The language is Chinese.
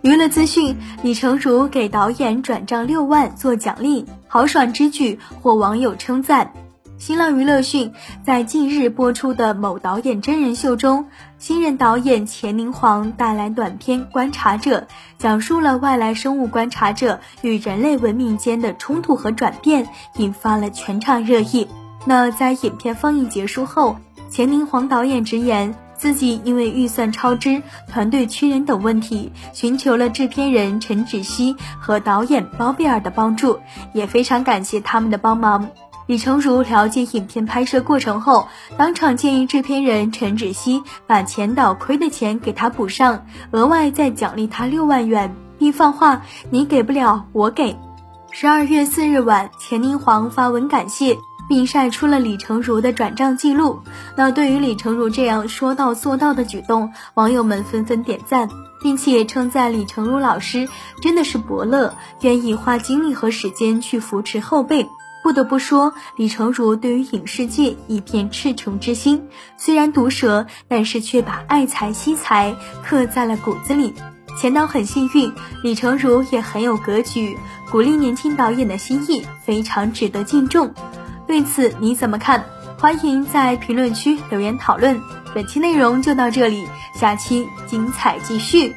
娱乐资讯：李成儒给导演转账六万做奖励，豪爽之举获网友称赞。新浪娱乐讯，在近日播出的某导演真人秀中，新任导演钱宁黄带来短片《观察者》，讲述了外来生物观察者与人类文明间的冲突和转变，引发了全场热议。那在影片放映结束后，钱宁黄导演直言，自己因为预算超支、团队缺人等问题，寻求了制片人陈芷溪和导演包贝尔的帮助，也非常感谢他们的帮忙。李成儒了解影片拍摄过程后，当场建议制片人陈芷溪把钱导亏的钱给他补上，额外再奖励他六万元，并放话：“你给不了，我给。”十二月四日晚，钱宁黄发文感谢，并晒出了李成儒的转账记录。那对于李成儒这样说到做到的举动，网友们纷纷点赞，并且称赞李成儒老师真的是伯乐，愿意花精力和时间去扶持后辈。不得不说，李成儒对于影视界一片赤诚之心，虽然毒舌，但是却把爱才惜才刻在了骨子里。钱导很幸运，李成儒也很有格局，鼓励年轻导演的心意非常值得敬重。对此你怎么看？欢迎在评论区留言讨论。本期内容就到这里，下期精彩继续。